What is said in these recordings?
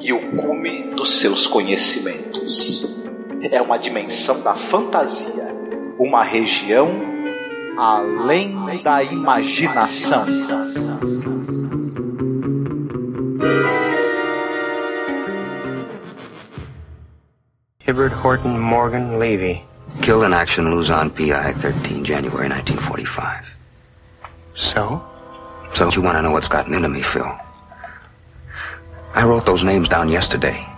e o cume dos seus conhecimentos. É uma dimensão da fantasia, uma região além da imaginação. Hibbert Horton Morgan Levy. Killed in action Luzon PI 13 January 1945. So? So you want to know what's gotten into me, Phil? I wrote those names down yesterday.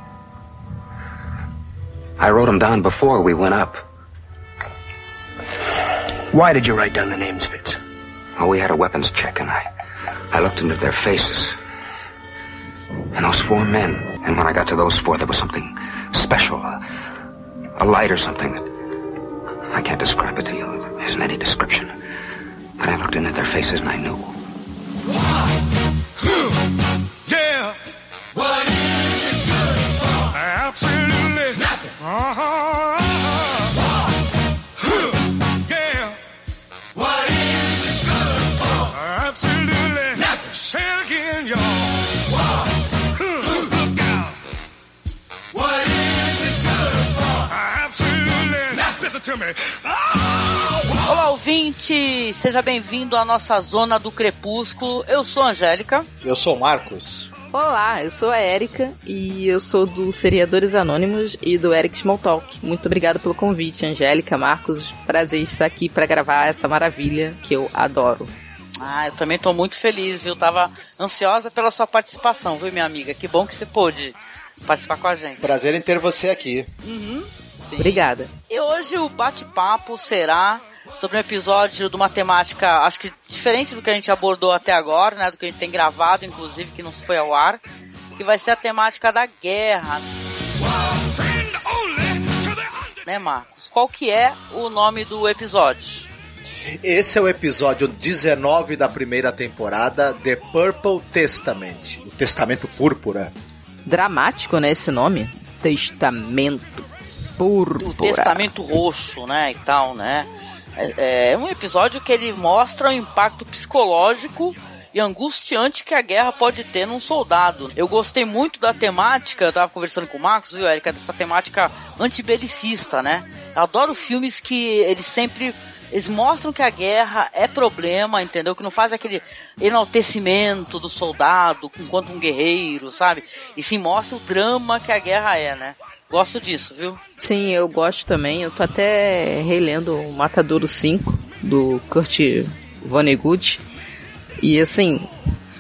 I wrote them down before we went up. Why did you write down the names, Fitz? Oh, we had a weapons check, and I, I looked into their faces. And those four men. And when I got to those four, there was something special, a, a light or something. That I can't describe it to you. There isn't any description. But I looked into their faces and I knew. Olá, ouvinte! Seja bem-vindo à nossa zona do crepúsculo. Eu sou Angélica. Eu sou Marcos. Olá, eu sou a Erika e eu sou do Seriadores Anônimos e do Eric Smalltalk. Muito obrigada pelo convite, Angélica, Marcos. Prazer estar aqui para gravar essa maravilha que eu adoro. Ah, eu também tô muito feliz, viu? Tava ansiosa pela sua participação, viu, minha amiga? Que bom que você pôde participar com a gente. Prazer em ter você aqui. Uhum, sim. Obrigada. E hoje o bate-papo será sobre um episódio de uma temática, acho que diferente do que a gente abordou até agora, né? Do que a gente tem gravado, inclusive, que não foi ao ar. Que vai ser a temática da guerra, né, Marcos? Qual que é o nome do episódio? Esse é o episódio 19 da primeira temporada, The Purple Testament, o Testamento Púrpura. Dramático, né, esse nome? Testamento Púrpura. o Testamento Roxo, né, e tal, né? É, é um episódio que ele mostra o impacto psicológico e angustiante que a guerra pode ter num soldado. Eu gostei muito da temática, eu tava conversando com o Marcos, viu, Erika, dessa temática antibelicista, né? Eu adoro filmes que eles sempre eles mostram que a guerra é problema, entendeu? Que não faz aquele enaltecimento do soldado enquanto um guerreiro, sabe? E sim mostra o drama que a guerra é, né? Gosto disso, viu? Sim, eu gosto também. Eu tô até relendo o Matadouro 5 do Kurt Vonnegut. E assim,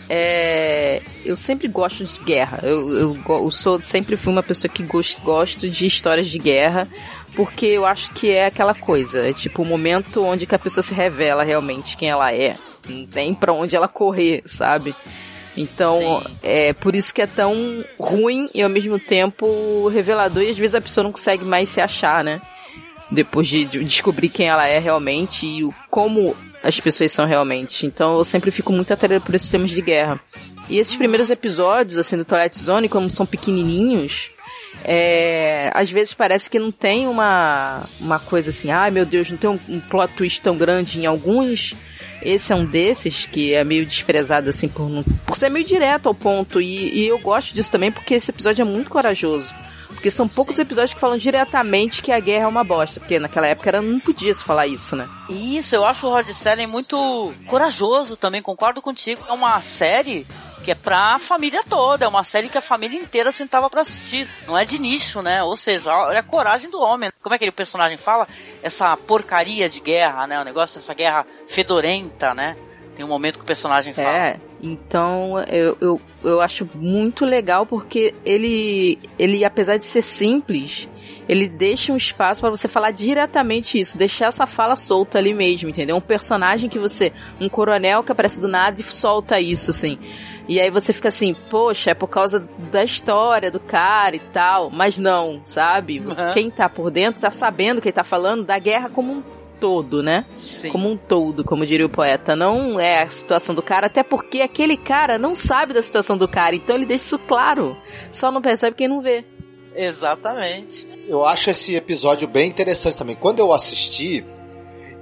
é, eu sempre gosto de guerra. Eu, eu, eu sou sempre fui uma pessoa que gosto, gosto de histórias de guerra, porque eu acho que é aquela coisa, é tipo o momento onde que a pessoa se revela realmente quem ela é. Não tem pra onde ela correr, sabe? Então, Sim. é por isso que é tão ruim e ao mesmo tempo revelador e às vezes a pessoa não consegue mais se achar, né? Depois de, de descobrir quem ela é realmente e o, como as pessoas são realmente. Então eu sempre fico muito atraída por esses temas de guerra. E esses primeiros episódios, assim, do Twilight Zone, como são pequenininhos, é, às vezes parece que não tem uma, uma coisa assim, ai meu Deus, não tem um, um plot twist tão grande em alguns. Esse é um desses que é meio desprezado, assim, por, não- por ser meio direto ao ponto. E, e eu gosto disso também porque esse episódio é muito corajoso. Porque são poucos episódios que falam diretamente que a guerra é uma bosta. Porque naquela época era, não podia se falar isso, né? Isso, eu acho o Rod Serling muito corajoso também, concordo contigo. É uma série que é pra família toda, é uma série que a família inteira sentava pra assistir. Não é de nicho, né? Ou seja, olha a coragem do homem. Como é que o personagem fala? Essa porcaria de guerra, né? O negócio, essa guerra fedorenta, né? Tem um momento que o personagem fala. É, então eu, eu, eu acho muito legal porque ele, ele, apesar de ser simples, ele deixa um espaço para você falar diretamente isso, deixar essa fala solta ali mesmo, entendeu? Um personagem que você, um coronel que aparece do nada e solta isso, assim. E aí você fica assim, poxa, é por causa da história do cara e tal, mas não, sabe? Uhum. Quem tá por dentro tá sabendo que ele tá falando da guerra como um todo, né? Sim. Como um todo, como diria o poeta. Não é a situação do cara, até porque aquele cara não sabe da situação do cara, então ele deixa isso claro. Só não percebe quem não vê. Exatamente. Eu acho esse episódio bem interessante também. Quando eu assisti,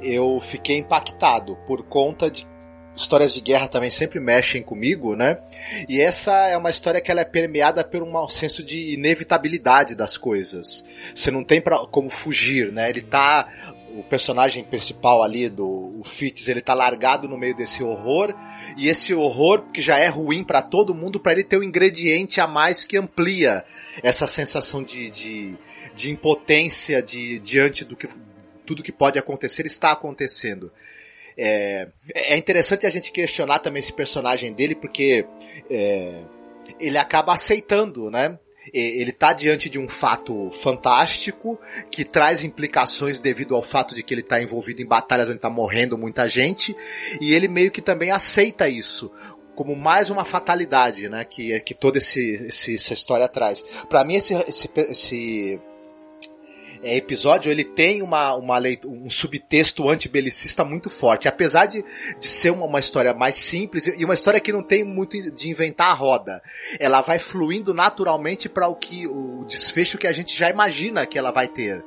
eu fiquei impactado por conta de histórias de guerra também sempre mexem comigo, né? E essa é uma história que ela é permeada por um senso de inevitabilidade das coisas. Você não tem pra, como fugir, né? Ele tá o personagem principal ali do o Fitz, ele tá largado no meio desse horror e esse horror que já é ruim para todo mundo, para ele ter um ingrediente a mais que amplia essa sensação de, de, de impotência de, diante do que tudo que pode acontecer está acontecendo. É, é interessante a gente questionar também esse personagem dele, porque é, ele acaba aceitando, né? Ele tá diante de um fato fantástico que traz implicações devido ao fato de que ele tá envolvido em batalhas onde tá morrendo muita gente e ele meio que também aceita isso como mais uma fatalidade, né? Que que toda esse, esse- essa história traz. Para mim esse, esse, esse é, episódio ele tem uma, uma um subtexto antibelicista muito forte. Apesar de, de ser uma, uma história mais simples e uma história que não tem muito de inventar a roda. Ela vai fluindo naturalmente para o que o desfecho que a gente já imagina que ela vai ter.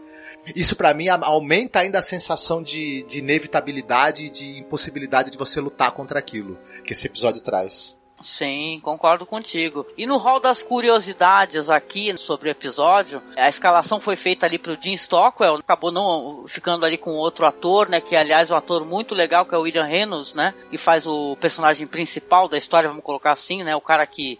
Isso pra mim aumenta ainda a sensação de, de inevitabilidade de impossibilidade de você lutar contra aquilo que esse episódio traz. Sim, concordo contigo. E no hall das curiosidades aqui sobre o episódio, a escalação foi feita ali pro Jim Stockwell, acabou não ficando ali com outro ator, né, que aliás é um ator muito legal, que é o William Reynolds, né, que faz o personagem principal da história, vamos colocar assim, né, o cara que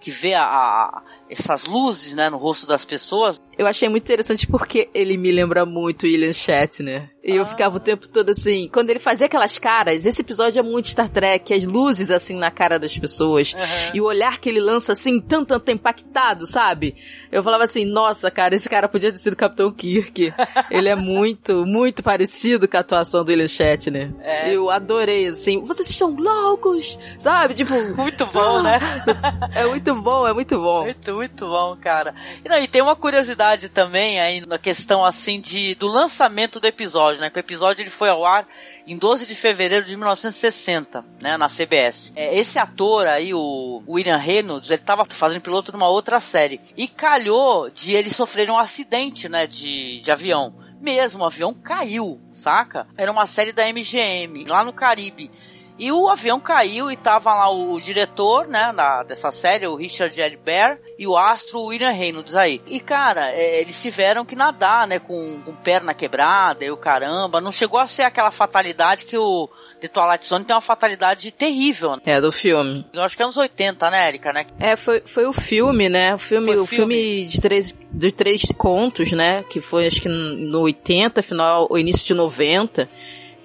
que vê a, a- essas luzes, né, no rosto das pessoas. Eu achei muito interessante porque ele me lembra muito William Shatner. E eu Ah. ficava o tempo todo assim, quando ele fazia aquelas caras, esse episódio é muito Star Trek, as luzes assim na cara das pessoas. E o olhar que ele lança assim, tão, tão impactado, sabe? Eu falava assim, nossa, cara, esse cara podia ter sido Capitão Kirk. ele é muito, muito parecido com a atuação do William Shatner. É. Eu adorei, assim, vocês estão loucos, sabe? Tipo, Muito bom, né? é muito bom, é muito bom. Muito, muito bom, cara. E, não, e tem uma curiosidade também aí na questão assim de do lançamento do episódio, né? Que o episódio ele foi ao ar em 12 de fevereiro de 1960, né, na CBS. É, esse ator aí, o William Reynolds, ele tava fazendo piloto numa outra série e calhou de ele sofrer um acidente, né, de, de avião. Mesmo, o avião caiu, saca? Era uma série da MGM, lá no Caribe. E o avião caiu e tava lá o, diretor, né, da, dessa série, o Richard. Bear, e o astro William Reynolds aí. E, cara, é, eles tiveram que nadar, né, com, com perna quebrada e o caramba. Não chegou a ser aquela fatalidade que o The Twilight Zone tem uma fatalidade terrível. né? É, do filme. Eu acho que é anos 80, né, Erika, né? É, foi, foi o filme, né? O filme, Foi o o filme, de três, de três contos, né? Que foi acho que no 80, final, o início de 90,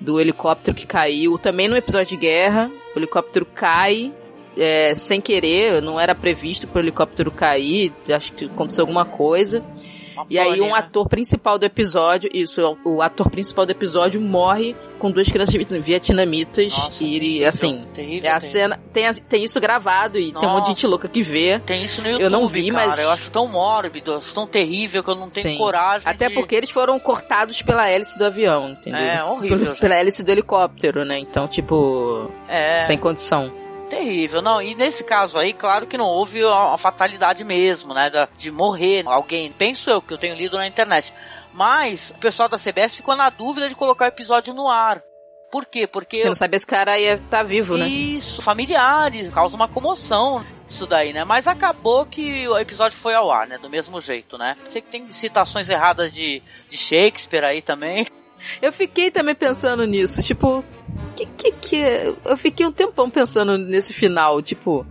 do helicóptero que caiu. Também no episódio de guerra, o helicóptero cai. é, sem querer, não era previsto pro helicóptero cair, acho que aconteceu alguma coisa. Uma E aí um ator principal do episódio, isso, o ator principal do episódio morre com duas crianças vietnamitas Nossa, e ele, assim, terrível, é a terrível. cena, tem, tem isso gravado e tem um monte de gente Nossa. louca que vê. Tem isso no YouTube, Eu não vi, cara. mas- Eu acho tão mórbido, tão terrível que eu não tenho Sim. coragem Até de... porque eles foram cortados pela hélice do avião, entendeu? É, horrível. Pela hélice do helicóptero, né? Então, tipo, É... sem condição. Terrível, não. E nesse caso aí, claro que não houve a, a fatalidade mesmo, né? da- de morrer alguém. Penso eu, que eu tenho lido na internet. Mas o pessoal da CBS ficou na dúvida de colocar o episódio no ar. Por quê? Porque Eu não sabia se o cara ia estar vivo, né? isso, familiares, causa uma comoção isso daí, né? Mas acabou que o episódio foi ao ar, né? Do mesmo jeito, né? Sei que tem citações erradas de, de Shakespeare aí também. Eu fiquei também pensando nisso, tipo, que que que é? Eu fiquei um tempão pensando nesse final, tipo,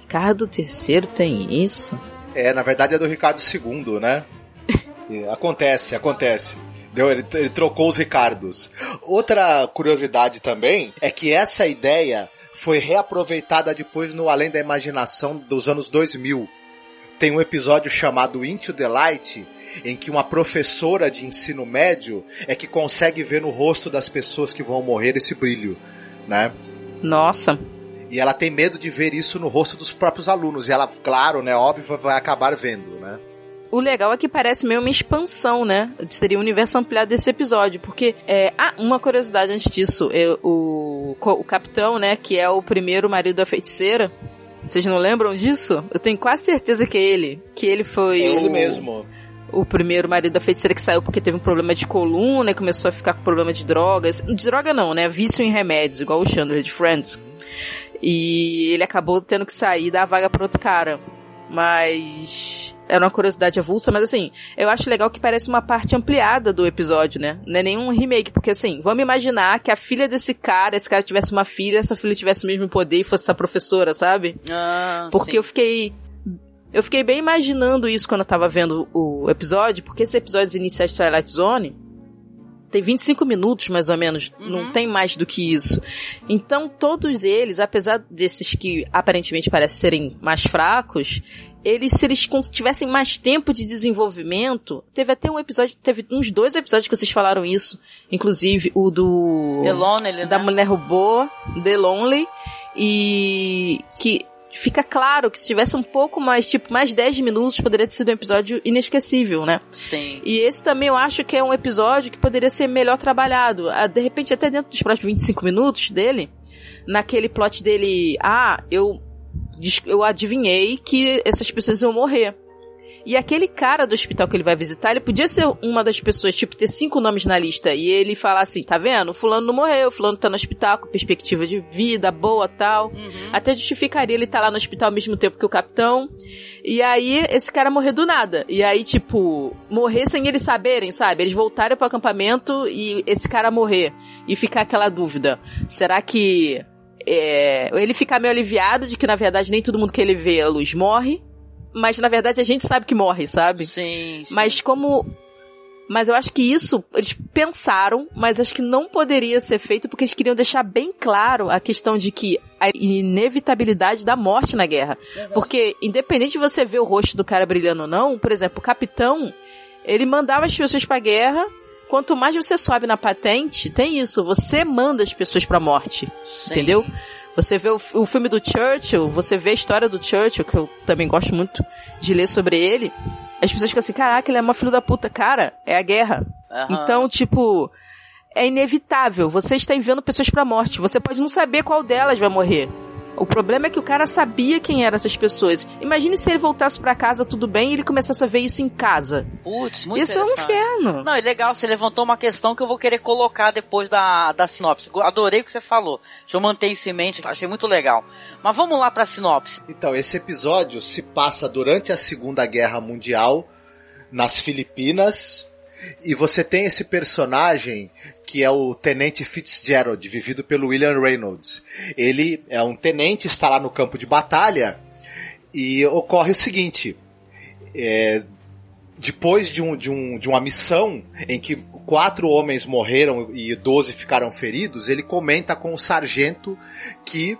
Ricardo III tem isso? É, na verdade é do Ricardo II, né? Acontece, acontece. Deu, ele, ele trocou os Ricardos. Outra curiosidade também é que essa ideia foi reaproveitada depois no Além da Imaginação dos anos 2000. Tem um episódio chamado Into the Light, em que uma professora de ensino médio é que consegue ver no rosto das pessoas que vão morrer esse brilho, né? Nossa. E ela tem medo de ver isso no rosto dos próprios alunos. E ela, claro, né, óbvio, vai acabar vendo, né? O legal é que parece meio uma expansão, né? Seria o universo ampliado desse episódio. Porque, é, ah, uma curiosidade antes disso. É, o, o capitão, né, que é o primeiro marido da feiticeira. Vocês não lembram disso? Eu tenho quase certeza que é ele. Que ele foi. É ele o, mesmo. O primeiro marido da feiticeira que saiu porque teve um problema de coluna e começou a ficar com problema de drogas. De droga não, né? Vício em remédios, igual o Chandler de Friends. E ele acabou tendo que sair e dar a vaga para outro cara. Mas era uma curiosidade avulsa, mas assim, eu acho legal que parece uma parte ampliada do episódio, né? Não é nenhum remake, porque assim, vamos imaginar que a filha desse cara, esse cara tivesse uma filha, essa filha tivesse o mesmo poder e fosse essa professora, sabe? Ah, Porque sim. eu fiquei. Eu fiquei bem imaginando isso quando eu tava vendo o episódio, porque esses episódios iniciais de Twilight Zone tem 25 minutos, mais ou menos. Não tem mais do que isso. Então, todos eles, apesar desses que aparentemente parecem serem mais fracos, eles, se eles tivessem mais tempo de desenvolvimento, teve até um episódio, teve uns dois episódios que vocês falaram isso, inclusive o do The Lonely, da né? mulher robô, The Lonely, e que fica claro que se tivesse um pouco mais, tipo, mais 10 minutos, poderia ter sido um episódio inesquecível, né? Sim. E esse também eu acho que é um episódio que poderia ser melhor trabalhado. Ah, De repente, até dentro dos próximos 25 minutos dele, naquele plot dele, ah, eu, eu adivinhei que essas pessoas iam morrer. E aquele cara do hospital que ele vai visitar, ele podia ser uma das pessoas, tipo, ter cinco nomes na lista. E ele falar assim, tá vendo? Fulano não morreu, fulano tá no hospital com perspectiva de vida boa tal. Até justificaria ele estar lá no hospital ao mesmo tempo que o capitão. E aí, esse cara morrer do nada. E aí, tipo, morrer sem eles saberem, sabe? Eles voltarem pro acampamento e esse cara morrer. E ficar aquela dúvida. Será que... É, ele ficar meio aliviado de que, na verdade, nem todo mundo que ele vê a luz morre. Mas, na verdade, a gente sabe que morre, sabe? Sim, sim. Mas como. Mas eu acho que isso eles pensaram, mas acho que não poderia ser feito porque eles queriam deixar bem claro a questão de que a inevitabilidade da morte na guerra. Porque, independente de você ver o rosto do cara brilhando ou não, por exemplo, o capitão, ele mandava as pessoas pra guerra. Quanto mais você sobe na patente, tem isso, você manda as pessoas pra morte. Sim. Entendeu? Você vê o, o filme do Churchill, você vê a história do Churchill, que eu também gosto muito de ler sobre ele. As pessoas ficam assim, caraca, ele é uma filho da puta. Cara, é a guerra. Aham. Então, tipo, é inevitável. Você está enviando pessoas pra morte. Você pode não saber qual delas vai morrer. O problema é que o cara sabia quem eram essas pessoas. Imagine se ele voltasse pra casa tudo bem e ele começasse a ver isso em casa. Putz, muito Isso é um inferno. Não, é legal, você levantou uma questão que eu vou querer colocar depois da, da sinopse. Adorei o que você falou. Deixa eu manter isso em mente, achei muito legal. Mas vamos lá pra sinopse. Então, esse episódio se passa durante a Segunda Guerra Mundial nas Filipinas. E você tem esse personagem que é o Tenente Fitzgerald, vivido pelo William Reynolds. Ele é um tenente, está lá no campo de batalha e ocorre o seguinte: é, depois de, um, de, um, de uma missão em que quatro homens morreram e 12 ficaram feridos, ele comenta com o sargento que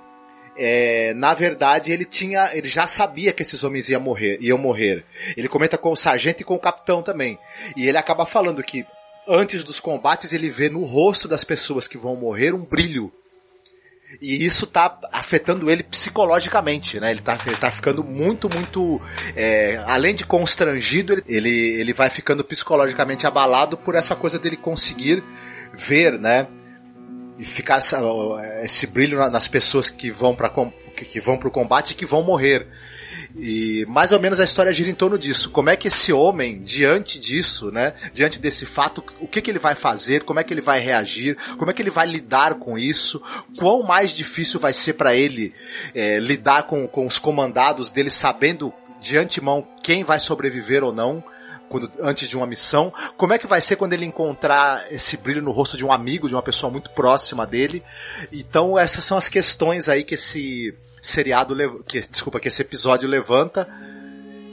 é, na verdade ele tinha, ele já sabia que esses homens iam morrer, iam morrer. Ele comenta com o sargento e com o capitão também. E ele acaba falando que antes dos combates ele vê no rosto das pessoas que vão morrer um brilho. E isso tá afetando ele psicologicamente, né? Ele tá, ele tá ficando muito, muito. é, além de constrangido, ele- ele, vai ficando psicologicamente abalado por essa coisa dele conseguir ver, né? E ficar essa- esse brilho na- nas pessoas que vão para que, vão pro combate e que vão morrer. E mais ou menos a história gira em torno disso. Como é que esse homem, diante disso, né, diante desse fato, o que, que ele vai fazer, como é que ele vai reagir, como é que ele vai lidar com isso, quão mais difícil vai ser para ele é, lidar com, com os comandados dele, sabendo de antemão quem vai sobreviver ou não. Quando, antes de uma missão, como é que vai ser quando ele encontrar esse brilho no rosto de um amigo, de uma pessoa muito próxima dele? Então essas são as questões aí que esse seriado, que, desculpa, que esse episódio levanta.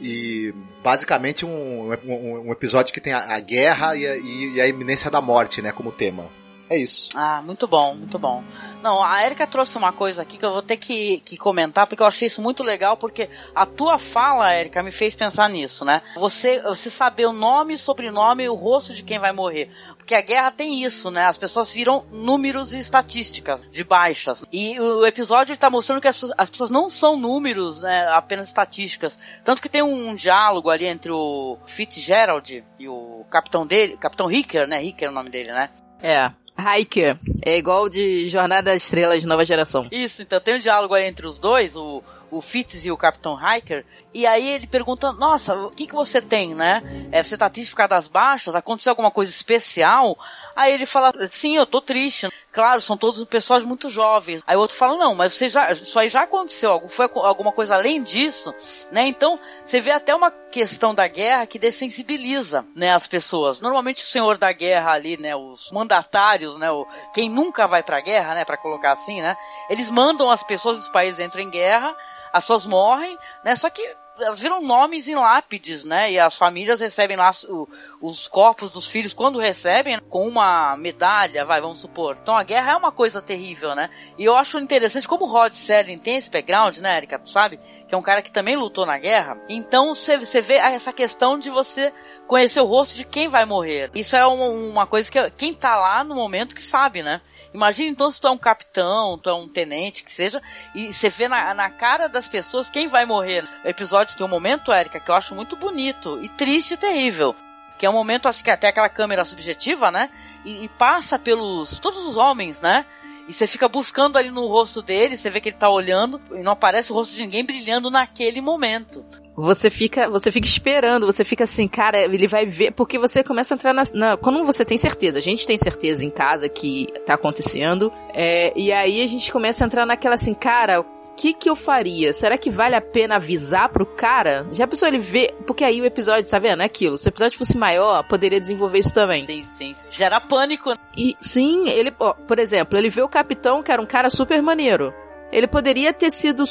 e basicamente um, um, um episódio que tem a, a guerra e a, e a iminência da morte, né, como tema. É isso. Ah, muito bom, muito bom. Não, a Erika trouxe uma coisa aqui que eu vou ter que, que comentar, porque eu achei isso muito legal, porque a tua fala, Erika, me fez pensar nisso, né? Você, você saber o nome, sobrenome e o rosto de quem vai morrer. Porque a guerra tem isso, né? As pessoas viram números e estatísticas de baixas. E o episódio está mostrando que as pessoas, as pessoas, não são números, né? Apenas estatísticas. Tanto que tem um, um diálogo ali entre o Fitzgerald e o capitão dele, capitão Ricker, né? Ricker é o nome dele, né? É. Hiker. É igual de Jornada das Estrelas Nova Geração. Isso, então tem um diálogo aí entre os dois, o, o Fitz e o Capitão Hiker, e aí ele pergunta, nossa, o que que você tem, né? É, você tá triste por causa das baixas? Aconteceu alguma coisa especial? Aí ele fala, sim, eu tô triste. Claro, são todos pessoas muito jovens. Aí o outro fala, não, mas você já, isso aí já aconteceu, foi alguma coisa além disso, né? Então, você vê até uma questão da guerra que dessensibiliza, né, as pessoas. Normalmente o senhor da guerra ali, né, os mandatários, né, o, quem nunca vai pra guerra, né, para colocar assim, né, eles mandam as pessoas dos países entram em guerra, as pessoas morrem, né, só que elas viram nomes em lápides, né? E as famílias recebem lá o, os corpos dos filhos quando recebem com uma medalha, vai, vamos supor. Então a guerra é uma coisa terrível, né? E eu acho interessante como o Rod Serling tem esse background, né, Erika? Tu sabe? Que é um cara que também lutou na guerra. Então você vê essa questão de você conhecer o rosto de quem vai morrer. Isso é uma, uma coisa que quem tá lá no momento que sabe, né? Imagina então se tu é um capitão, tu é um tenente, que seja, e você vê na, na cara das pessoas quem vai morrer. O episódio tem um momento, Érica, que eu acho muito bonito e triste e terrível. Que é um momento assim que até aquela câmera subjetiva, né? E, e passa pelos. todos os homens, né? E você fica buscando ali no rosto dele, você vê que ele tá olhando e não aparece o rosto de ninguém brilhando naquele momento. Você fica, você fica esperando, você fica assim, cara, ele vai ver, porque você começa a entrar na, na quando você tem certeza, a gente tem certeza em casa que tá acontecendo, é, e aí a gente começa a entrar naquela assim, cara, que que eu faria? Será que vale a pena avisar pro cara? Já pensou ele ver? Porque aí o episódio, tá vendo? É aquilo. Se o episódio fosse maior, poderia desenvolver isso também. Sim, sim. Gera pânico. E sim, ele, ó, por exemplo, ele vê o capitão, que era um cara super maneiro. Ele poderia ter sido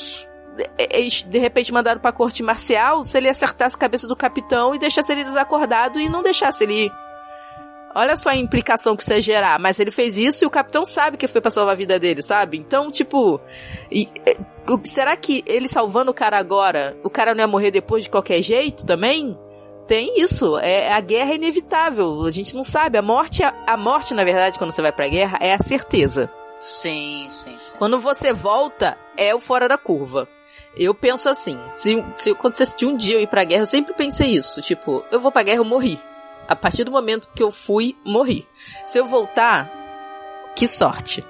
de repente mandado pra corte marcial se ele acertasse a cabeça do capitão e deixasse ele desacordado e não deixasse ele ir. Olha só a implicação que isso ia gerar. Mas ele fez isso e o capitão sabe que foi pra salvar a vida dele, sabe? Então, tipo. E, será que ele salvando o cara agora, o cara não ia morrer depois de qualquer jeito também? Tem isso. É, a guerra é inevitável. A gente não sabe. A morte, a morte, na verdade, quando você vai pra guerra, é a certeza. Sim, sim, sim. Quando você volta, é o fora da curva. Eu penso assim, se, se acontecesse de um dia eu ir pra guerra, eu sempre pensei isso. Tipo, eu vou pra guerra, eu morri. A partir do momento que eu fui, morri. Se eu voltar, que sorte.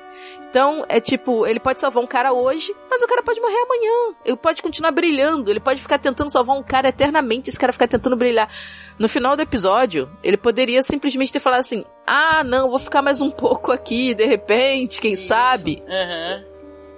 Então, é tipo, ele pode salvar um cara hoje, mas o cara pode morrer amanhã. Ele pode continuar brilhando, ele pode ficar tentando salvar um cara eternamente, esse cara ficar tentando brilhar. No final do episódio, ele poderia simplesmente ter falado assim: ah, não, vou ficar mais um pouco aqui, de repente, quem Isso. sabe? Uhum.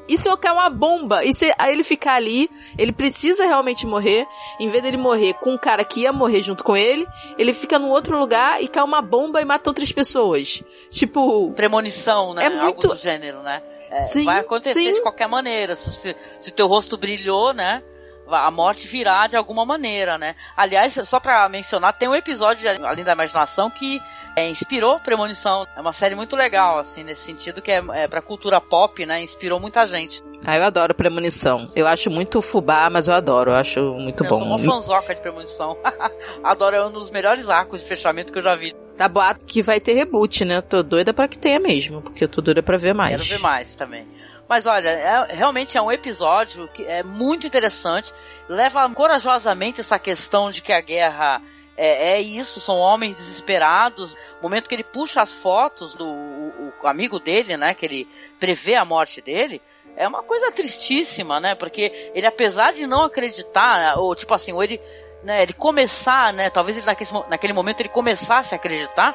E se eu cair uma bomba? E se aí ele ficar ali, ele precisa realmente morrer, em vez dele morrer com um cara que ia morrer junto com ele, ele fica num outro lugar e cai uma bomba e mata outras pessoas. Tipo. Premonição, né? É muito... Algo do gênero, né? É, sim, vai acontecer sim. de qualquer maneira. Se, se, se teu rosto brilhou, né? A morte virá de alguma maneira, né? Aliás, só pra mencionar, tem um episódio Além da Imaginação que é, inspirou Premonição. É uma série muito legal, assim, nesse sentido, que é, é pra cultura pop, né? Inspirou muita gente. Ah, eu adoro Premonição. Eu acho muito fubá, mas eu adoro. Eu acho muito eu bom. Eu sou uma fanzoca de Premonição. adoro, é um dos melhores arcos de fechamento que eu já vi. Tá boato que vai ter reboot, né? Tô doida pra que tenha mesmo, porque eu tô doida pra ver mais. Quero ver mais também. Mas olha, é, realmente é um episódio que é muito interessante. Leva corajosamente essa questão de que a guerra é, é, isso, são homens desesperados. No momento que ele puxa as fotos do o, o amigo dele, né, que ele prevê a morte dele, é uma coisa tristíssima, né? Porque ele, apesar de não acreditar, ou tipo assim, ou ele, né, ele começar, né, talvez ele naquele, naquele momento ele começasse a acreditar,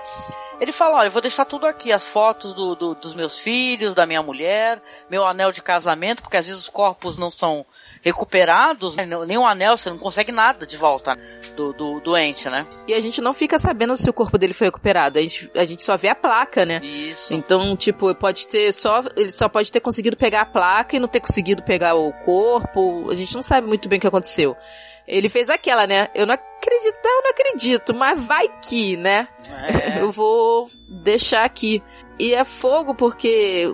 ele fala, olha, eu vou deixar tudo aqui, as fotos do, do, dos meus filhos, da minha mulher, meu anel de casamento, porque às vezes os corpos não são recuperados, né? nem o anel, você não consegue nada de volta do, do doente, né? E a gente não fica sabendo se o corpo dele foi recuperado, a gente, a gente só vê a placa, né? Isso. Então, tipo, pode ter só, ele só pode ter conseguido pegar a placa e não ter conseguido pegar o corpo, a gente não sabe muito bem o que aconteceu. Ele fez aquela, né? Eu não acredito, eu não acredito, mas vai que, né? É. Eu vou deixar aqui. E é fogo porque,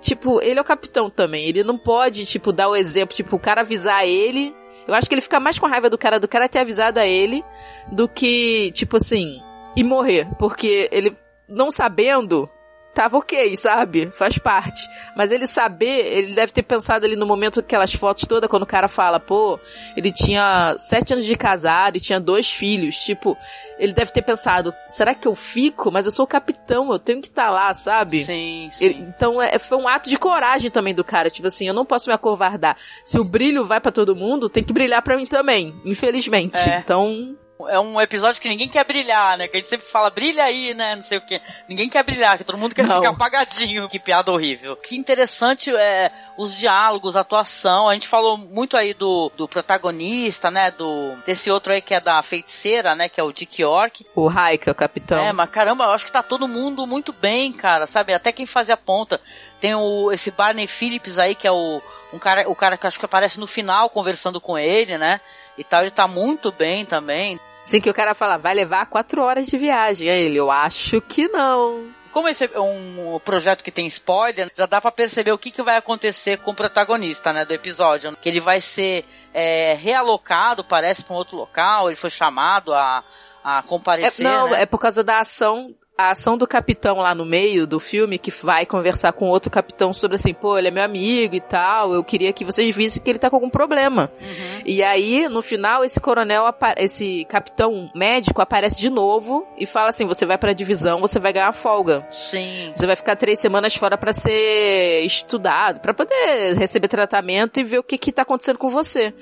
tipo, ele é o capitão também. Ele não pode, tipo, dar o exemplo, tipo, o cara avisar ele. Eu acho que ele fica mais com raiva do cara, do cara ter avisado a ele, do que, tipo assim, e morrer. Porque ele, não sabendo, tava ok, sabe? Faz parte. Mas ele saber, ele deve ter pensado ali no momento aquelas fotos todas, quando o cara fala, pô, ele tinha sete anos de casado e tinha dois filhos. Tipo, ele deve ter pensado, será que eu fico? Mas eu sou o capitão, eu tenho que estar lá, sabe? Sim, sim. Ele- então é, foi um ato de coragem também do cara, tipo assim, eu não posso me acovardar. Se o brilho vai pra todo mundo, tem que brilhar pra mim também, infelizmente. É. Então, É um episódio que ninguém quer brilhar, né? Que a gente sempre fala, brilha aí, né? Não sei o quê. Ninguém quer brilhar, que todo mundo quer Não. ficar apagadinho. Que piada horrível. Que interessante é os diálogos, a atuação. A gente falou muito aí do, do protagonista, né? Do desse outro aí que é da feiticeira, né? Que é o Dick York. o Raika, o capitão. É, mas caramba, eu acho que tá todo mundo muito bem, cara, sabe? Até quem fazia ponta. Tem o, esse Barney Phillips aí, que é o, um cara, o cara que acho que aparece no final conversando com ele, né? E tal, ele tá muito bem também. Sim, que o cara fala, vai levar quatro horas de viagem. Aí ele, eu acho que não. Como esse é um projeto que tem spoiler, já dá pra perceber o que, que vai acontecer com o protagonista, né, do episódio. Que ele vai ser é, realocado, parece, pra um outro local, ele foi chamado a, a É, comparecer, não, né? é por causa da ação, a ação do capitão lá no meio do filme, que vai conversar com outro capitão sobre assim, pô, ele é meu amigo e tal, eu queria que vocês vissem que ele tá com algum problema. Uhum. E aí, no final, esse coronel, esse capitão médico aparece de novo e fala assim, você vai pra divisão, você vai ganhar folga. Sim. Você vai ficar três semanas fora pra ser estudado, pra poder receber tratamento e ver o que que tá acontecendo com você.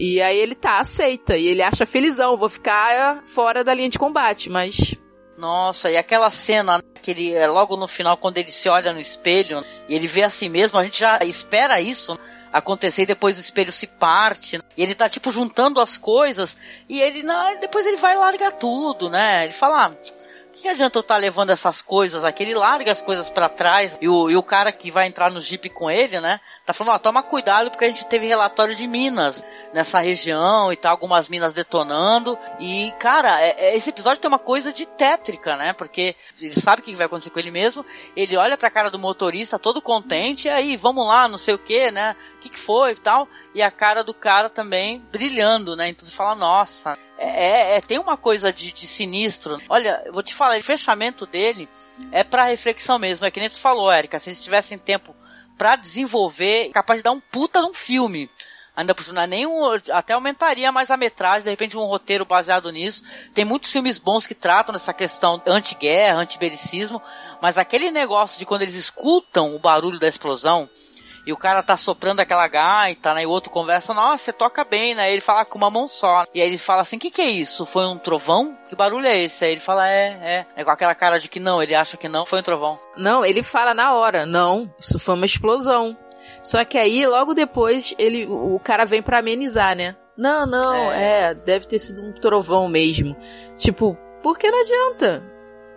E aí ele tá, aceita, e ele acha felizão, vou ficar fora da linha de combate, mas Nossa, e aquela cena né, que ele é logo no final, quando ele se olha no espelho e ele vê a si mesmo, a gente já espera isso acontecer e depois o espelho se parte. né? E ele tá tipo juntando as coisas e ele depois ele vai largar tudo, né? Ele fala, ah, que adianta eu estar levando essas coisas aqui? Ele larga as coisas pra trás e o, e o cara que vai entrar no jeep com ele, né? Tá falando, ó, toma cuidado porque a gente teve relatório de minas nessa região e tal, algumas minas detonando. E, cara, é- é- esse episódio tem uma coisa de tétrica, né? Porque ele sabe o que vai acontecer com ele mesmo. Ele olha pra cara do motorista todo contente, e aí, vamos lá, não sei o que, né? O que, que foi e tal. E a cara do cara também brilhando, né? Então você fala, nossa, é, é- é- tem uma coisa de, de sinistro. Olha, eu vou te falar, o fechamento dele é pra reflexão mesmo. É que nem tu falou, Érica, se eles tivessem tempo pra desenvolver, capaz de dar um puta num filme. Ainda por cima, é nem um, até aumentaria mais a metragem, de repente um roteiro baseado nisso. Tem muitos filmes bons que tratam dessa questão anti-guerra, anti-belicismo, mas aquele negócio de quando eles escutam o barulho da explosão, e o cara tá soprando aquela gaita, né? E o outro conversa, nossa, você toca bem, né? Ele fala com uma mão só. E aí ele fala assim, o que que é isso? Foi um trovão? Que barulho é esse? Aí ele fala, é, é. É com aquela cara de que não, ele acha que não, foi um trovão. não, ele fala na hora, não, isso foi uma explosão. Só que aí, logo depois, ele, o cara vem pra amenizar, né? Não, não, é. deve ter sido um trovão mesmo. Tipo, por que não adianta?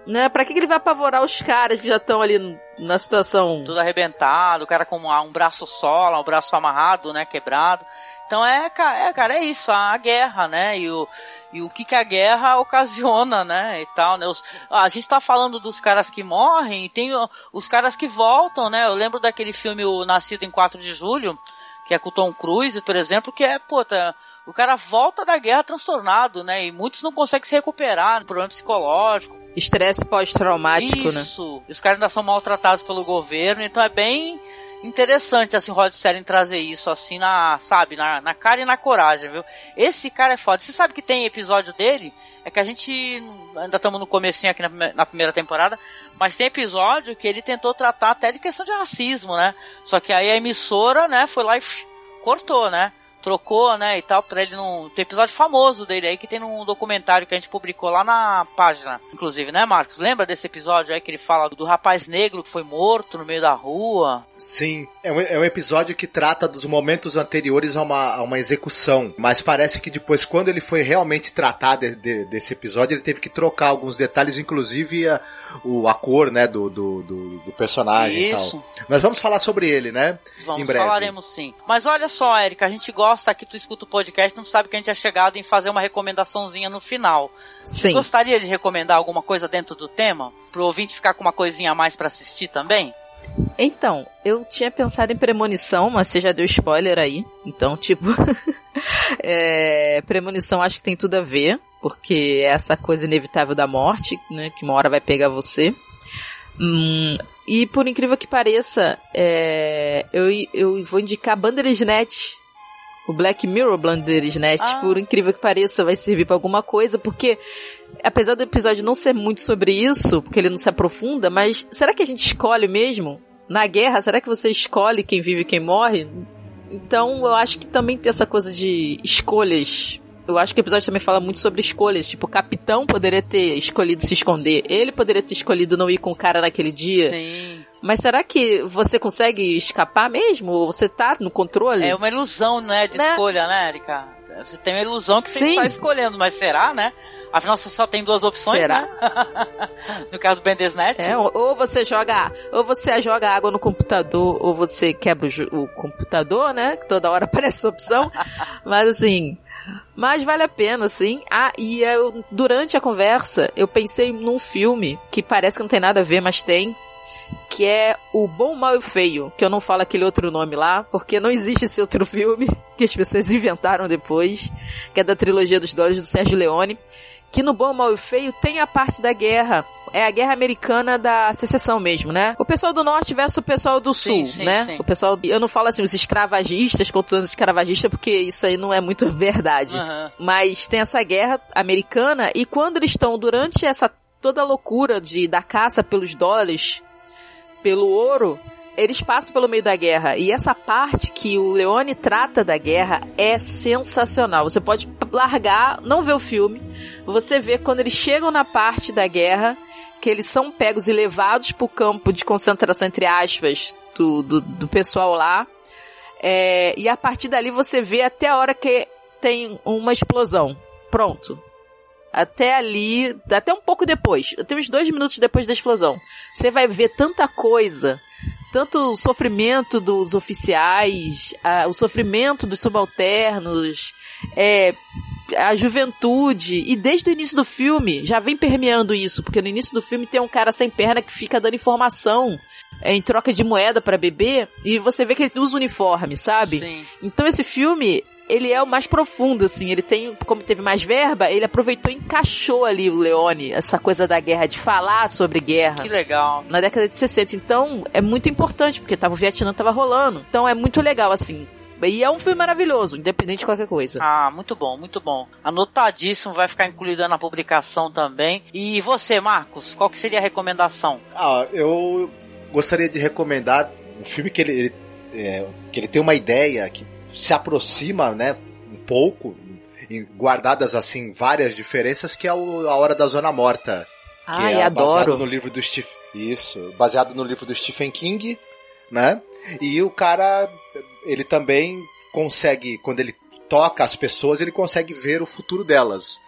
Né? Pra que que ele vai apavorar os caras que já estão ali na situação? tudo arrebentado, o cara com um braço só, um braço amarrado, né, quebrado. Então é, é, cara, é isso, a guerra, né, e o, e o que que a guerra ocasiona, né, e tal, né, os- a gente tá falando dos caras que morrem, e tem os caras que voltam, né, eu lembro daquele filme o Nascido em 4 de Julho, que é com o Tom Cruise, por exemplo, que é, puta, o cara volta da guerra transtornado, né, e muitos não conseguem se recuperar, problema psicológico, Estresse pós-traumático, né? isso. E os caras ainda são maltratados pelo governo, então é bem interessante, assim, Rod Serling trazer isso, assim, na, sabe, na, na cara e na coragem, viu? Esse cara é foda. Você sabe que tem episódio dele? É que a gente ainda estamos no comecinho aqui na, na primeira temporada, mas tem episódio que ele tentou tratar até de questão de racismo, né? Só que aí a emissora, né, foi lá e cortou, né? Trocou, né, e tal, pra ele não... Tem episódio famoso dele aí que tem num documentário que a gente publicou lá na página, inclusive, né, Marcos? Lembra desse episódio aí que ele fala do rapaz negro que foi morto no meio da rua? Sim, é um, é um episódio que trata dos momentos anteriores a uma, a uma execução, mas parece que depois, quando ele foi realmente tratar de- de- desse episódio, ele teve que trocar alguns detalhes, inclusive a, o, a cor, né, do, do, do, do personagem Isso. e tal. Nós vamos falar sobre ele, né? Vamos, em breve. falaremos sim. Mas olha só, Érica, a gente gosta gosta aqui, tu escuta o podcast, não sabe que a gente é chegado em fazer uma recomendaçãozinha no final. Sim. Gostaria de recomendar alguma coisa dentro do tema? Pro ouvinte ficar com uma coisinha a mais pra assistir também? Então, eu tinha pensado em premonição, mas você já deu spoiler aí. Então, tipo. é, premonição acho que tem tudo a ver, porque é essa coisa inevitável da morte, né? Que uma hora vai pegar você. Hum, e por incrível que pareça, é, eu, eu vou indicar Bandersnatch. O Black Mirror Bandersnatch, Ah. por incrível que pareça, vai servir pra alguma coisa, porque apesar do episódio não ser muito sobre isso, porque ele não se aprofunda, mas será que a gente escolhe mesmo? Na guerra, será que você escolhe quem vive e quem morre? Então, eu acho que também tem essa coisa de escolhas. Eu acho que o episódio também fala muito sobre escolhas. Tipo, o capitão poderia ter escolhido se esconder. Ele poderia ter escolhido não ir com o cara naquele dia. Sim. Mas será que você consegue escapar mesmo? Ou você tá no controle? É uma ilusão, né, de Né? escolha, né, Erika? Você tem uma ilusão que você está escolhendo, mas será, né? Afinal, você só tem duas opções, Será? né? no caso do Bandersnatch. É, ou você joga, ou você joga água no computador, ou você quebra o, o computador, né? Que toda hora aparece essa opção. Mas assim, mas vale a pena, assim. Ah, e eu, durante a conversa, eu pensei num filme que parece que não tem nada a ver, mas tem. Que é o Bom, Mal e Feio. Que eu não falo aquele outro nome lá, porque não existe esse outro filme que as pessoas inventaram depois. Que é da trilogia dos dólares do Sérgio Leone. Que no Bom, Mal e Feio tem a parte da guerra. É a guerra americana da secessão mesmo, né? O pessoal do norte versus o pessoal do sul, sim, né? sim. O pessoal, eu não falo assim, os escravagistas contra os escravagistas, porque isso aí não é muito verdade. Aham. Mas tem essa guerra americana e quando eles estão durante essa toda a loucura de da caça pelos dólares, pelo ouro, eles passam pelo meio da guerra. E essa parte que o Leone trata da guerra é sensacional. Você pode largar, não ver o filme, você vê quando eles chegam na parte da guerra, que eles são pegos e levados pro campo de concentração, entre aspas, do, do, do pessoal lá. É, e a partir dali você vê até a hora que tem uma explosão. Pronto. Até ali, até um pouco depois, até uns dois minutos depois da explosão. Você vai ver tanta coisa, tanto o sofrimento dos oficiais, a- o sofrimento dos subalternos, é, a juventude, e desde o início do filme já vem permeando isso, porque no início do filme tem um cara sem perna que fica dando informação é, em troca de moeda pra beber, e você vê que ele usa uniforme, sabe? Sim. Então esse filme, ele é o mais profundo, assim. Ele tem, como teve mais verba, ele aproveitou e encaixou ali o Leone, essa coisa da guerra, de falar sobre guerra. Que legal. Na década de 60. Então, é muito importante, porque tava, o Vietnã tava rolando. Então, é muito legal, assim. E é um filme maravilhoso, independente de qualquer coisa. Ah, muito bom, muito bom. Anotadíssimo, vai ficar incluído na publicação também. E você, Marcos, qual que seria a recomendação? Ah, eu gostaria de recomendar um filme que ele, ele, é, que ele tem uma ideia que se aproxima, né, um pouco, em- guardadas assim várias diferenças, que é o A Hora da Zona Morta, que Ai, é baseado adoro. no livro do Stephen, isso, baseado no livro do Stephen King, né? E o cara, ele também consegue, quando ele toca as pessoas, ele consegue ver o futuro delas.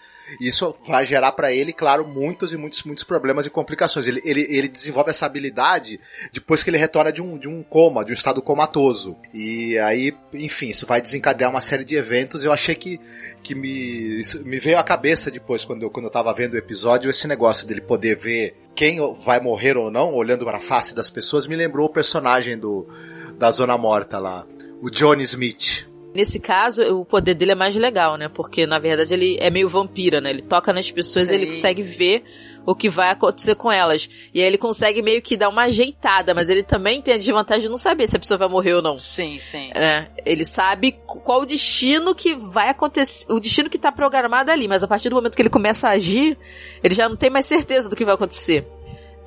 Isso vai gerar pra ele, claro, muitos e muitos, muitos problemas e complicações. Ele, ele, ele desenvolve essa habilidade depois que ele retorna de um, de um coma, de um estado comatoso. E aí, enfim, isso vai desencadear uma série de eventos. Eu achei que, que me, me veio à cabeça depois, quando eu, quando eu tava vendo o episódio, esse negócio dele poder ver quem vai morrer ou não, olhando para a face das pessoas, me lembrou o personagem do, da Zona Morta lá, o Johnny Smith. Nesse caso, o poder dele é mais legal, né? Porque, na verdade, ele é meio vampira, né? Ele toca nas pessoas e ele consegue ver o que vai acontecer com elas. E aí ele consegue meio que dar uma ajeitada, mas ele também tem a desvantagem de não saber se a pessoa vai morrer ou não. Sim, sim. É, ele sabe qual o destino que vai acontecer, o destino que tá programado ali, mas a partir do momento que ele começa a agir, ele já não tem mais certeza do que vai acontecer.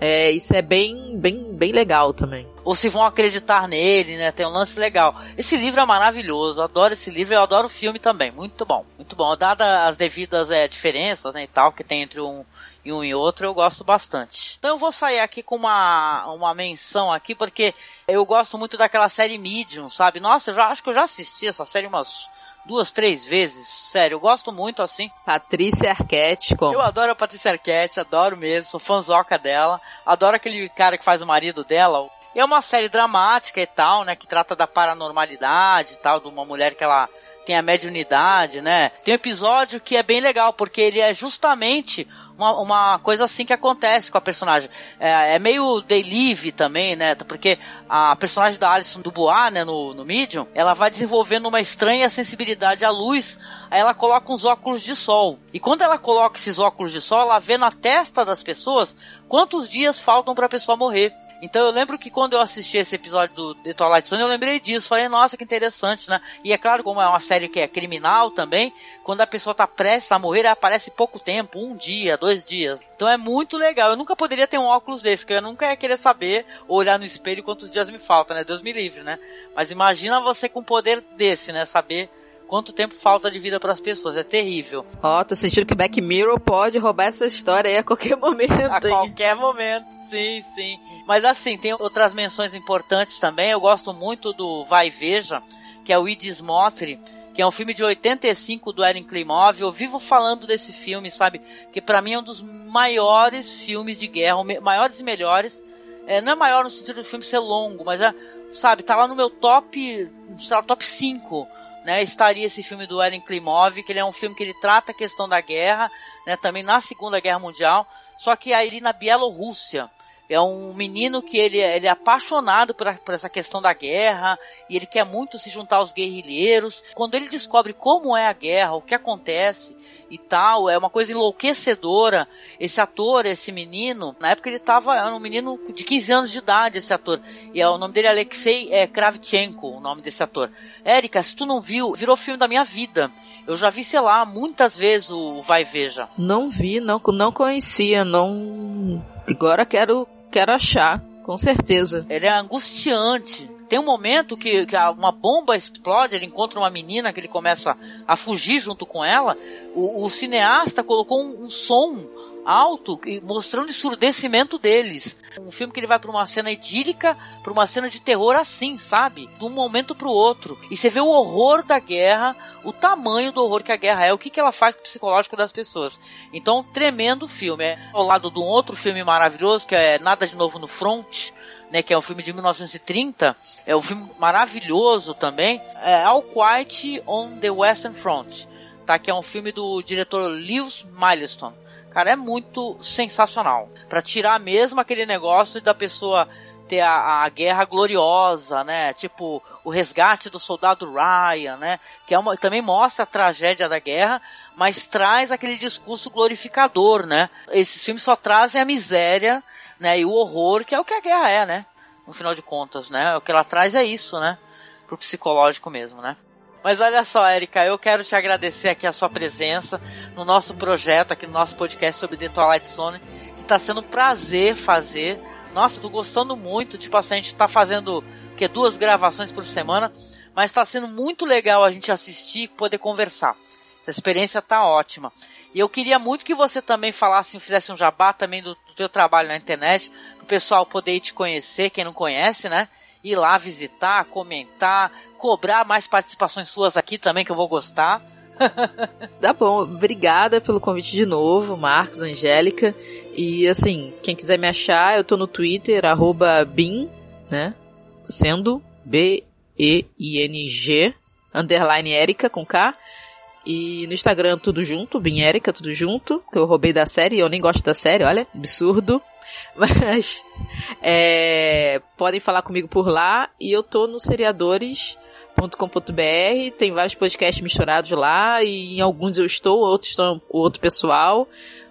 É, isso é bem, bem, bem legal também. Ou se vão acreditar nele, né? Tem um lance legal. Esse livro é maravilhoso, adoro esse livro, eu adoro o filme também. Muito bom, muito bom. Dada as devidas é, diferenças, né, e tal, que tem entre um e um e outro, eu gosto bastante. Então eu vou sair aqui com uma, uma menção aqui, porque eu gosto muito daquela série Medium, sabe? Nossa, eu já acho que eu já assisti essa série umas duas, três vezes. Sério, eu gosto muito assim. Patrícia Arquette, como? Eu adoro a Patrícia Arquette, adoro mesmo, sou fãzoca dela. Adoro aquele cara que faz o marido dela. É uma série dramática e tal, né, que trata da paranormalidade e tal, de uma mulher que ela tem a mediunidade, né? Tem um episódio que é bem legal, porque ele é justamente uma, uma coisa assim que acontece com a personagem. É, é meio delive também, né? Porque a personagem da Alison Dubois, né, no, no Medium, ela vai desenvolvendo uma estranha sensibilidade à luz, aí ela coloca uns óculos de sol. E quando ela coloca esses óculos de sol, ela vê na testa das pessoas quantos dias faltam para a pessoa morrer. Então eu lembro que quando eu assisti esse episódio do The Twilight Zone, eu lembrei disso. Falei, nossa, que interessante, né? E é claro, como é uma série que é criminal também, quando a pessoa tá prestes a morrer, aparece pouco tempo, um dia, dois dias. Então é muito legal. Eu nunca poderia ter um óculos desse, que eu nunca ia querer saber, olhar no espelho quantos dias me faltam, né? Deus me livre, né? Mas imagina você com um poder desse, né? Saber quanto tempo falta de vida para as pessoas. É terrível. Ó, oh, tô sentindo que Back Mirror pode roubar essa história aí a qualquer momento. A hein? qualquer momento, sim, sim. Mas assim, tem outras menções importantes também. Eu gosto muito do Vai Veja, que é o Id Smotri, que é um filme de 85 do Erin Klimov. Eu vivo falando desse filme, sabe? Que para mim é um dos maiores filmes de guerra, maiores e melhores. É, não é maior no sentido do filme ser longo, mas é, sabe, tá lá no meu top, sei lá, top 5 né, estaria esse filme do Eren Klimov, que ele é um filme que ele trata a questão da guerra, né, também na Segunda Guerra Mundial, só que aí na Bielorrússia. É um menino que ele, ele é apaixonado por, por essa questão da guerra e ele quer muito se juntar aos guerrilheiros. Quando ele descobre como é a guerra, o que acontece, e tal, é uma coisa enlouquecedora. Esse ator, esse menino, na época ele estava era um menino de 15 anos de idade, esse ator. E é, o nome dele é Alexei é, Kravchenko, o nome desse ator. Érica, se tu não viu, virou filme da minha vida. Eu já vi, sei lá, muitas vezes o Vai Veja. Não vi, não, não conhecia, não. Agora quero, quero achar, com certeza. Ele é angustiante tem um momento que, que uma bomba explode, ele encontra uma menina que ele começa a fugir junto com ela. O, o cineasta colocou um, um som alto mostrando o ensurdecimento deles. Um filme que ele vai para uma cena idílica, para uma cena de terror assim, sabe? De um momento para o outro. E você vê o horror da guerra, o tamanho do horror que a guerra é, o que, que ela faz com o psicológico das pessoas. Então, tremendo filme. É ao lado de um outro filme maravilhoso que é Nada de Novo no Front né, que é um filme de 1930, é um filme maravilhoso também, é All Quiet on the Western Front, tá? Que é um filme do diretor Lewis Milestone. Cara, é muito sensacional. Para tirar mesmo aquele negócio da pessoa ter a, a, guerra gloriosa, né? Tipo, o resgate do soldado Ryan, né? Que é uma, também mostra a tragédia da guerra, mas traz aquele discurso glorificador, né? Esses filmes só trazem a miséria né? E o horror, que é o que a guerra é, né? No final de contas, né? O que ela traz é isso, né? Pro psicológico mesmo, né? Mas olha só, Erika, eu quero te agradecer aqui a sua presença no nosso projeto, aqui no nosso podcast sobre The Twilight Zone, que tá sendo um prazer fazer. Nossa, tô gostando muito, tipo assim, a gente tá fazendo que duas gravações por semana, mas está sendo muito legal a gente assistir e poder conversar. Essa experiência tá ótima. E eu queria muito que você também falasse, fizesse um jabá também do, do teu trabalho na internet, para o pessoal poder te conhecer, quem não conhece, né? Ir lá visitar, comentar, cobrar mais participações suas aqui também, que eu vou gostar. tá bom, obrigada pelo convite de novo, Marcos, Angélica. E assim, quem quiser me achar, eu tô no Twitter, arroba bin, né? Sendo B-E-I-N-G, underline Erika com K. E no Instagram tudo junto, Binérica, tudo junto, que eu roubei da série, eu nem gosto da série, olha, absurdo. Mas é, podem falar comigo por lá e eu tô no seriadores.com.br, tem vários podcasts misturados lá e em alguns eu estou, outros estão o outro pessoal.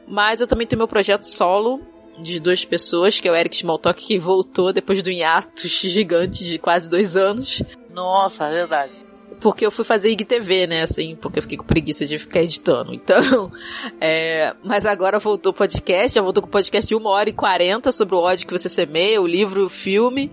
Mas eu também tenho meu projeto solo de duas pessoas, que é o Eric Smalltalk, que voltou depois do hiato gigante de quase dois anos. Nossa, é verdade porque eu fui fazer IGTV, né, assim, porque eu fiquei com preguiça de ficar editando. Então, é, mas agora voltou o podcast, já voltou com o podcast de uma hora e quarenta sobre o ódio que você semeia, o livro, o filme.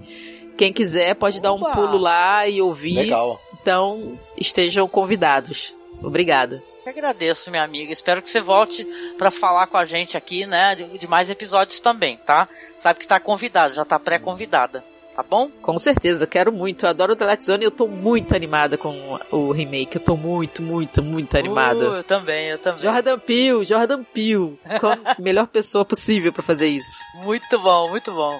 Quem quiser pode Opa. dar um pulo lá e ouvir. Legal. Então, estejam convidados. Obrigada. Eu agradeço, minha amiga. Espero que você volte para falar com a gente aqui, né, de, de mais episódios também, tá? Sabe que tá convidado, já tá pré-convidada tá bom? Com certeza, quero muito. Eu adoro o Twilight Zone e eu tô muito animada com o remake. Eu tô muito, muito, muito animada. Uh, eu também, eu também. Jordan Peele, Jordan Peele. melhor pessoa possível para fazer isso. Muito bom, muito bom.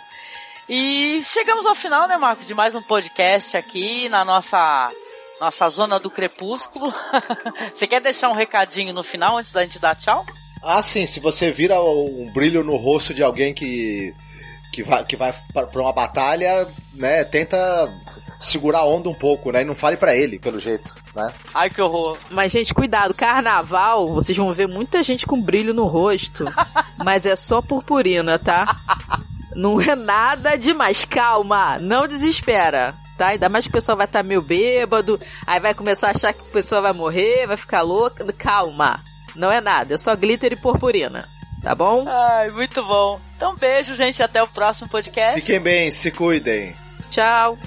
E chegamos ao final, né, Marcos, de mais um podcast aqui na nossa nossa zona do crepúsculo. Você quer deixar um recadinho no final antes da gente dar tchau? Ah, sim, se você vira um brilho no rosto de alguém que que vai, que vai para uma batalha, né, tenta segurar a onda um pouco, né, e não fale para ele, pelo jeito, né? Ai, que horror. Mas, gente, cuidado, carnaval, vocês vão ver muita gente com brilho no rosto, mas é só purpurina, tá? Não é nada demais, calma, não desespera. Tá? Ainda mais que o pessoal vai estar tá meio bêbado, aí vai começar a achar que a pessoa vai morrer, vai ficar louca. Calma, não é nada, é só glitter e purpurina. Tá bom? Ai, muito bom. Então, beijo, gente. Até o próximo podcast. Fiquem bem, se cuidem. Tchau.